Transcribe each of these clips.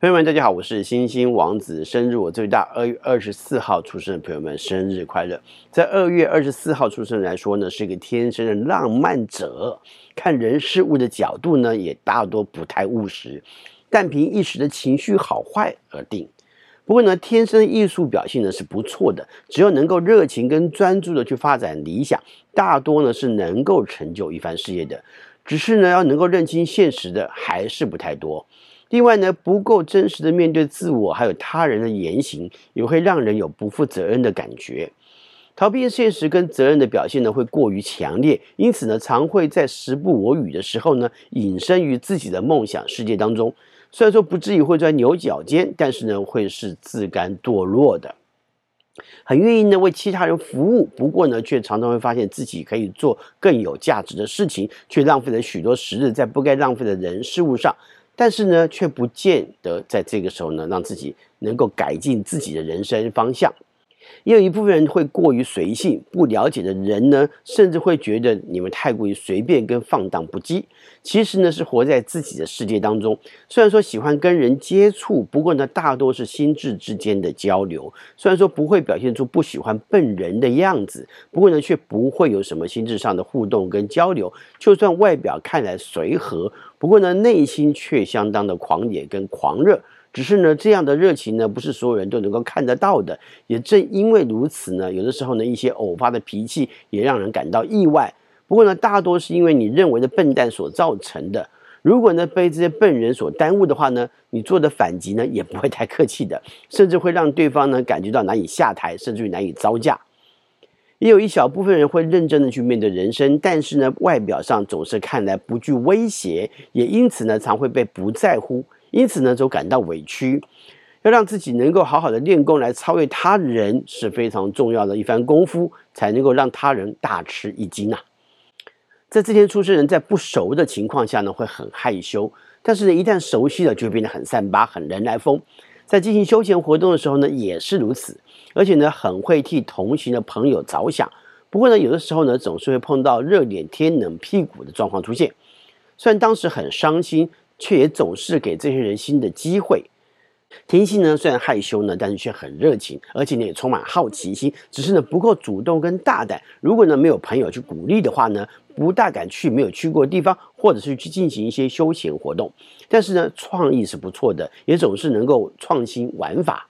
朋友们，大家好，我是星星王子，生日我最大，二月二十四号出生的朋友们，生日快乐！在二月二十四号出生来说呢，是一个天生的浪漫者，看人事物的角度呢，也大多不太务实，但凭一时的情绪好坏而定。不过呢，天生艺术表现呢是不错的，只要能够热情跟专注的去发展理想，大多呢是能够成就一番事业的。只是呢，要能够认清现实的还是不太多。另外呢，不够真实的面对自我，还有他人的言行，也会让人有不负责任的感觉。逃避现实跟责任的表现呢，会过于强烈，因此呢，常会在时不我与的时候呢，隐身于自己的梦想世界当中。虽然说不至于会钻牛角尖，但是呢，会是自甘堕落的。很愿意呢为其他人服务，不过呢，却常常会发现自己可以做更有价值的事情，却浪费了许多时日在不该浪费的人事物上。但是呢，却不见得在这个时候呢，让自己能够改进自己的人生方向。也有一部分人会过于随性，不了解的人呢，甚至会觉得你们太过于随便跟放荡不羁。其实呢，是活在自己的世界当中。虽然说喜欢跟人接触，不过呢，大多是心智之间的交流。虽然说不会表现出不喜欢笨人的样子，不过呢，却不会有什么心智上的互动跟交流。就算外表看来随和，不过呢，内心却相当的狂野跟狂热。只是呢，这样的热情呢，不是所有人都能够看得到的。也正因为如此呢，有的时候呢，一些偶发的脾气也让人感到意外。不过呢，大多是因为你认为的笨蛋所造成的。如果呢，被这些笨人所耽误的话呢，你做的反击呢，也不会太客气的，甚至会让对方呢感觉到难以下台，甚至于难以招架。也有一小部分人会认真的去面对人生，但是呢，外表上总是看来不具威胁，也因此呢，常会被不在乎。因此呢，就感到委屈。要让自己能够好好的练功来超越他人，是非常重要的一番功夫，才能够让他人大吃一惊呐。在这天出生人在不熟的情况下呢，会很害羞；但是呢，一旦熟悉了，就变得很善发、很人来疯。在进行休闲活动的时候呢，也是如此。而且呢，很会替同行的朋友着想。不过呢，有的时候呢，总是会碰到热脸贴冷屁股的状况出现。虽然当时很伤心。却也总是给这些人新的机会。天心呢，虽然害羞呢，但是却很热情，而且呢也充满好奇心。只是呢不够主动跟大胆。如果呢没有朋友去鼓励的话呢，不大敢去没有去过的地方，或者是去进行一些休闲活动。但是呢，创意是不错的，也总是能够创新玩法。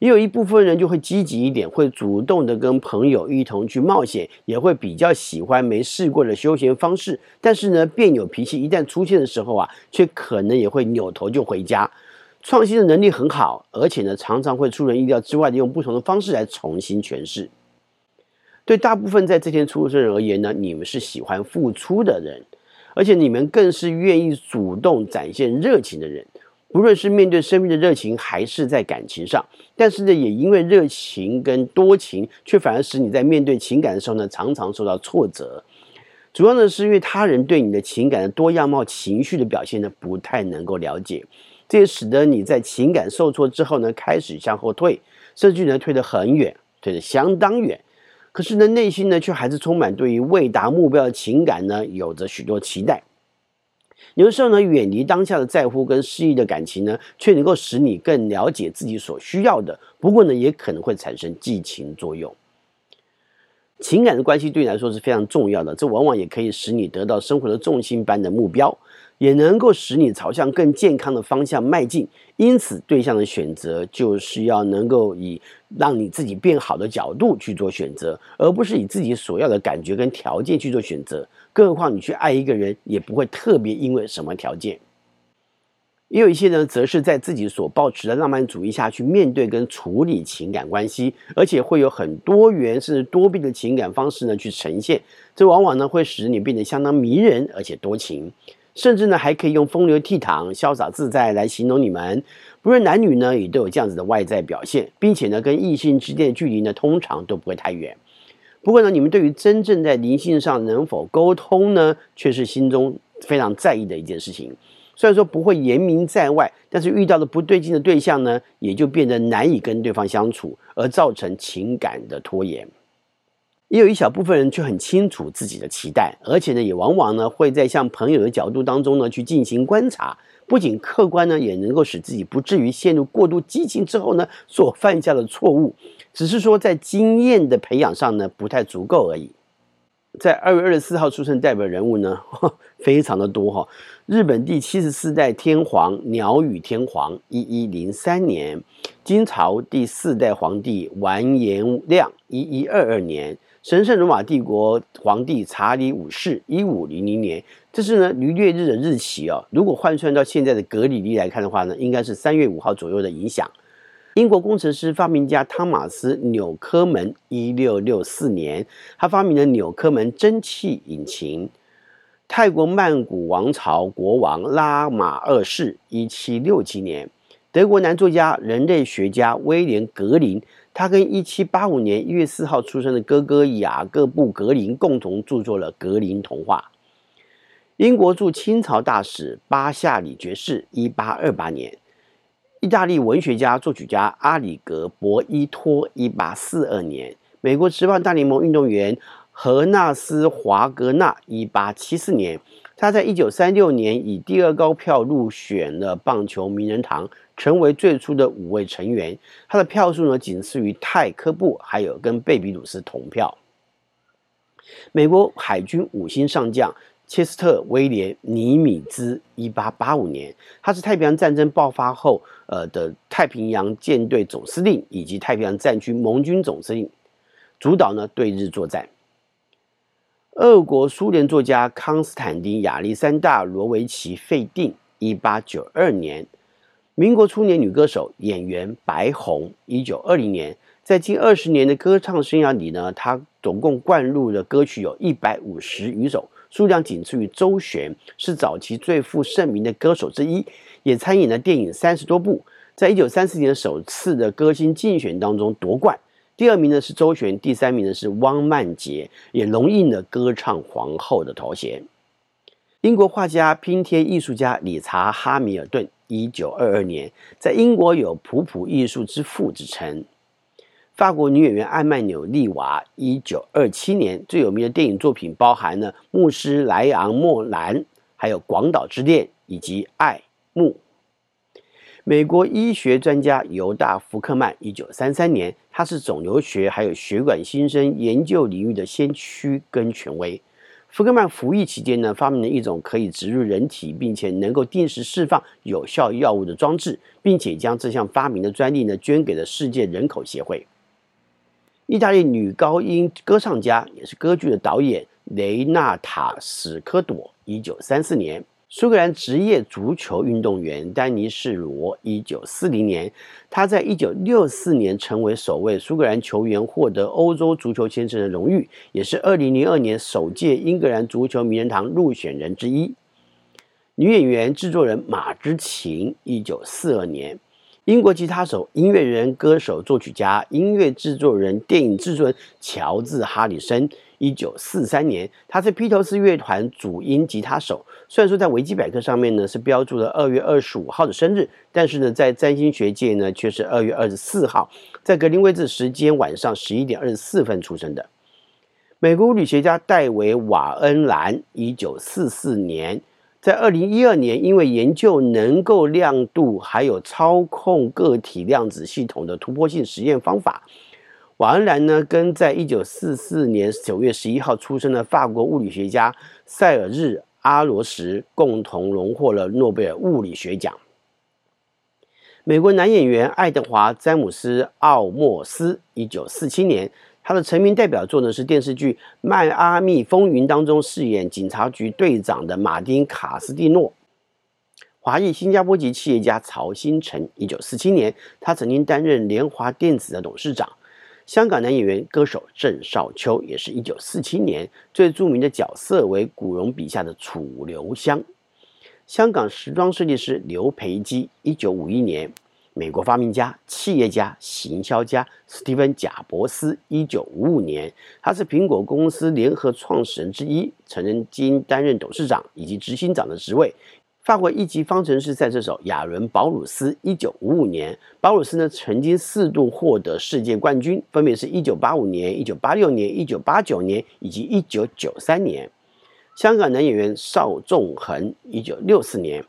也有一部分人就会积极一点，会主动的跟朋友一同去冒险，也会比较喜欢没试过的休闲方式。但是呢，别扭脾气一旦出现的时候啊，却可能也会扭头就回家。创新的能力很好，而且呢，常常会出人意料之外的用不同的方式来重新诠释。对大部分在这天出生人而言呢，你们是喜欢付出的人，而且你们更是愿意主动展现热情的人。不论是面对生命的热情，还是在感情上，但是呢，也因为热情跟多情，却反而使你在面对情感的时候呢，常常受到挫折。主要呢，是因为他人对你的情感的多样貌、情绪的表现呢，不太能够了解，这也使得你在情感受挫之后呢，开始向后退，甚至呢，退得很远，退得相当远。可是呢，内心呢，却还是充满对于未达目标的情感呢，有着许多期待。有的时候呢，远离当下的在乎跟失意的感情呢，却能够使你更了解自己所需要的。不过呢，也可能会产生寄情作用。情感的关系对你来说是非常重要的，这往往也可以使你得到生活的重心般的目标，也能够使你朝向更健康的方向迈进。因此，对象的选择就是要能够以让你自己变好的角度去做选择，而不是以自己所要的感觉跟条件去做选择。更何况你去爱一个人，也不会特别因为什么条件。也有一些人，则是在自己所抱持的浪漫主义下去面对跟处理情感关系，而且会有很多元甚至多变的情感方式呢去呈现。这往往呢会使你变得相当迷人，而且多情，甚至呢还可以用风流倜傥、潇洒自在来形容你们。不论男女呢，也都有这样子的外在表现，并且呢跟异性之间的距离呢，通常都不会太远。不过呢，你们对于真正在灵性上能否沟通呢，却是心中非常在意的一件事情。虽然说不会言明在外，但是遇到的不对劲的对象呢，也就变得难以跟对方相处，而造成情感的拖延。也有一小部分人却很清楚自己的期待，而且呢，也往往呢会在向朋友的角度当中呢去进行观察，不仅客观呢，也能够使自己不至于陷入过度激情之后呢所犯下的错误，只是说在经验的培养上呢不太足够而已。在二月二十四号出生代表人物呢，非常的多哈。日本第七十四代天皇鸟羽天皇，一一零三年；金朝第四代皇帝完颜亮，一一二二年。神圣罗马帝国皇帝查理五世，一五零零年，这是呢閭略日的日期哦。如果换算到现在的格里历来看的话呢，应该是三月五号左右的影响。英国工程师、发明家汤马斯·纽科门，一六六四年，他发明了纽科门蒸汽引擎。泰国曼谷王朝国王拉玛二世，一七六七年。德国男作家、人类学家威廉·格林。他跟一七八五年一月四号出生的哥哥雅各布·格林共同著作了《格林童话》。英国驻清朝大使巴夏里爵士，一八二八年。意大利文学家、作曲家阿里格·博伊托，一八四二年。美国职棒大联盟运动员荷纳斯·华格纳，一八七四年。他在一九三六年以第二高票入选了棒球名人堂。成为最初的五位成员，他的票数呢仅次于泰科布，还有跟贝比鲁斯同票。美国海军五星上将切斯特威廉尼米兹，一八八五年，他是太平洋战争爆发后，呃的太平洋舰队总司令以及太平洋战区盟军总司令，主导呢对日作战。俄国苏联作家康斯坦丁亚历山大罗维奇费定，一八九二年。民国初年，女歌手、演员白虹，一九二零年，在近二十年的歌唱生涯里呢，她总共灌入的歌曲有一百五十余首，数量仅次于周璇，是早期最负盛名的歌手之一，也参演了电影三十多部。在一九三四年首次的歌星竞选当中夺冠，第二名呢是周璇，第三名呢是汪曼杰，也荣膺了歌唱皇后的头衔。英国画家、拼贴艺术家理查·哈米尔顿。一九二二年，在英国有“普普艺术之父”之称。法国女演员艾曼纽莉娃，一九二七年最有名的电影作品包含了《牧师莱昂莫兰》，还有《广岛之恋》以及《爱慕》。美国医学专家犹大·福克曼，一九三三年，他是肿瘤学还有血管新生研究领域的先驱跟权威。福克曼服役期间呢，发明了一种可以植入人体，并且能够定时释放有效药物的装置，并且将这项发明的专利呢捐给了世界人口协会。意大利女高音歌唱家，也是歌剧的导演雷纳塔·史科朵，一九三四年。苏格兰职业足球运动员丹尼士罗，一九四零年，他在一九六四年成为首位苏格兰球员获得欧洲足球先生的荣誉，也是二零零二年首届英格兰足球名人堂入选人之一。女演员、制作人马之琴，一九四二年。英国吉他手、音乐人、歌手、作曲家、音乐制作人、电影制作人乔治·哈里森，一九四三年，他是披头士乐团主音吉他手。虽然说在维基百科上面呢是标注了二月二十五号的生日，但是呢在占星学界呢却是二月二十四号，在格林威治时间晚上十一点二十四分出生的。美国物理学家戴维·瓦恩兰，一九四四年。在二零一二年，因为研究能够亮度还有操控个体量子系统的突破性实验方法，瓦恩兰呢跟在一九四四年九月十一号出生的法国物理学家塞尔日·阿罗什共同荣获了诺贝尔物理学奖。美国男演员爱德华·詹姆斯·奥莫斯，一九四七年。他的成名代表作呢是电视剧《迈阿密风云》当中饰演警察局队长的马丁·卡斯蒂诺。华裔新加坡籍企业家曹兴诚，一九四七年，他曾经担任联华电子的董事长。香港男演员、歌手郑少秋，也是一九四七年，最著名的角色为古龙笔下的楚留香。香港时装设计师刘培基，一九五一年。美国发明家、企业家、行销家史蒂芬·贾伯斯，一九五五年，他是苹果公司联合创始人之一，曾经担任董事长以及执行长的职位。法国一级方程式赛车手亚伦·保鲁斯，一九五五年，保鲁斯呢曾经四度获得世界冠军，分别是一九八五年、一九八六年、一九八九年以及一九九三年。香港男演员邵仲衡，一九六四年；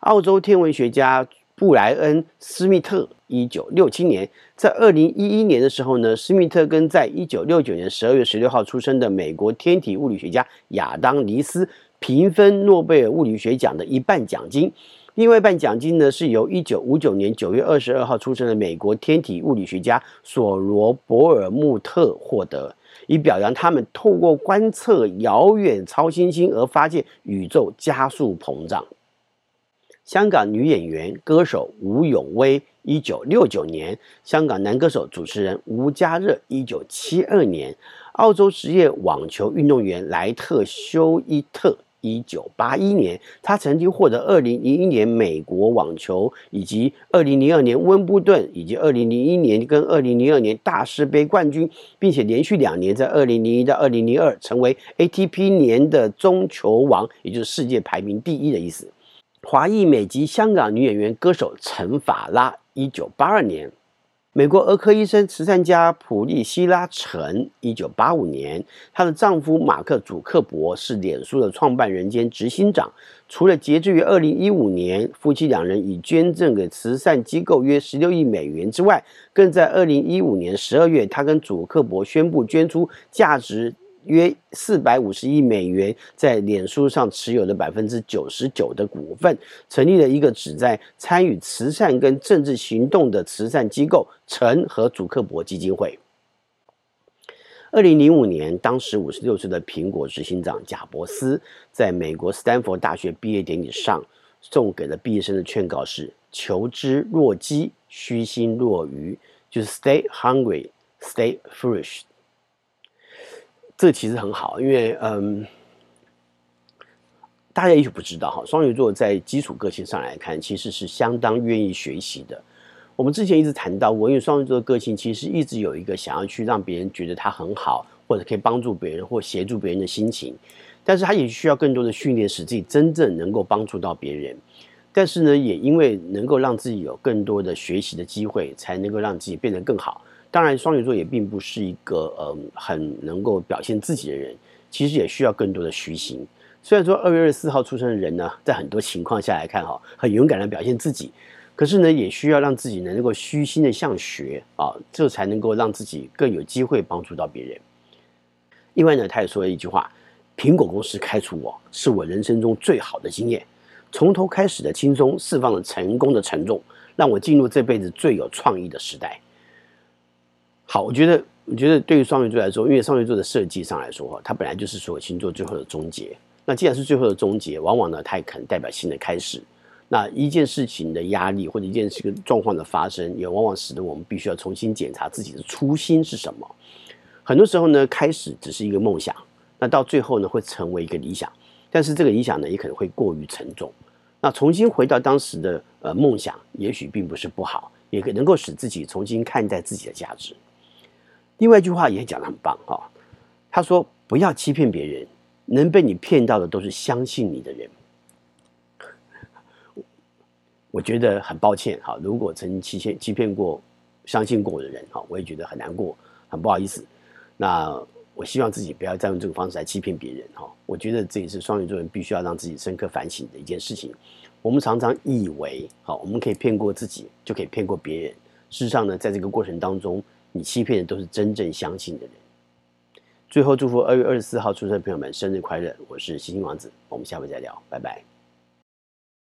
澳洲天文学家布莱恩·斯密特，一九六七年。在二零一一年的时候呢，斯密特跟在一九六九年十二月十六号出生的美国天体物理学家亚当·尼斯平分诺贝尔物理学奖的一半奖金。另外一半奖金呢，是由一九五九年九月二十二号出生的美国天体物理学家索罗伯尔穆特获得。以表扬他们透过观测遥远超新星而发现宇宙加速膨胀。香港女演员、歌手吴咏薇，一九六九年；香港男歌手、主持人吴家乐，一九七二年；澳洲职业网球运动员莱特休伊特。一九八一年，他曾经获得二零零一年美国网球，以及二零零二年温布顿，以及二零零一年跟二零零二年大师杯冠军，并且连续两年在二零零一到二零零二成为 ATP 年的中球王，也就是世界排名第一的意思。华裔美籍香港女演员、歌手陈法拉，一九八二年。美国儿科医生、慈善家普利希拉·陈，一九八五年，她的丈夫马克·祖克伯是脸书的创办人兼执行长。除了截至于二零一五年，夫妻两人已捐赠给慈善机构约十六亿美元之外，更在二零一五年十二月，他跟祖克伯宣布捐出价值。约四百五十亿美元在脸书上持有的百分之九十九的股份，成立了一个旨在参与慈善跟政治行动的慈善机构——陈和祖克伯基金会。二零零五年，当时五十六岁的苹果执行长贾伯斯，在美国斯坦福大学毕业典礼上送给了毕业生的劝告是：“求知若饥，虚心若愚。”就是 “Stay hungry, stay foolish。”这其实很好，因为嗯，大家也许不知道哈，双鱼座在基础个性上来看，其实是相当愿意学习的。我们之前一直谈到过，因为双鱼座的个性其实一直有一个想要去让别人觉得他很好，或者可以帮助别人或协助别人的心情，但是他也需要更多的训练，使自己真正能够帮助到别人。但是呢，也因为能够让自己有更多的学习的机会，才能够让自己变得更好。当然，双鱼座也并不是一个呃很能够表现自己的人，其实也需要更多的虚心。虽然说二月二十四号出生的人呢，在很多情况下来看哈，很勇敢的表现自己，可是呢，也需要让自己能够虚心的向学啊，这才能够让自己更有机会帮助到别人。另外呢，他也说了一句话：“苹果公司开除我，是我人生中最好的经验，从头开始的轻松，释放了成功的沉重，让我进入这辈子最有创意的时代。”好，我觉得，我觉得对于双鱼座来说，因为双鱼座的设计上来说，它本来就是所有星座最后的终结。那既然是最后的终结，往往呢，它也可能代表新的开始。那一件事情的压力，或者一件事情状况的发生，也往往使得我们必须要重新检查自己的初心是什么。很多时候呢，开始只是一个梦想，那到最后呢，会成为一个理想，但是这个理想呢，也可能会过于沉重。那重新回到当时的呃梦想，也许并不是不好，也能够使自己重新看待自己的价值。另外一句话也讲得很棒哈，他说：“不要欺骗别人，能被你骗到的都是相信你的人。”我觉得很抱歉哈，如果曾欺骗欺骗过、相信过我的人哈，我也觉得很难过，很不好意思。那我希望自己不要再用这个方式来欺骗别人哈。我觉得这也是双鱼座人必须要让自己深刻反省的一件事情。我们常常以为好，我们可以骗过自己，就可以骗过别人。事实上呢，在这个过程当中，你欺骗的都是真正相信的人。最后，祝福二月二十四号出生的朋友们生日快乐！我是星星王子，我们下回再聊，拜拜。